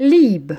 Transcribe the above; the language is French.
lieb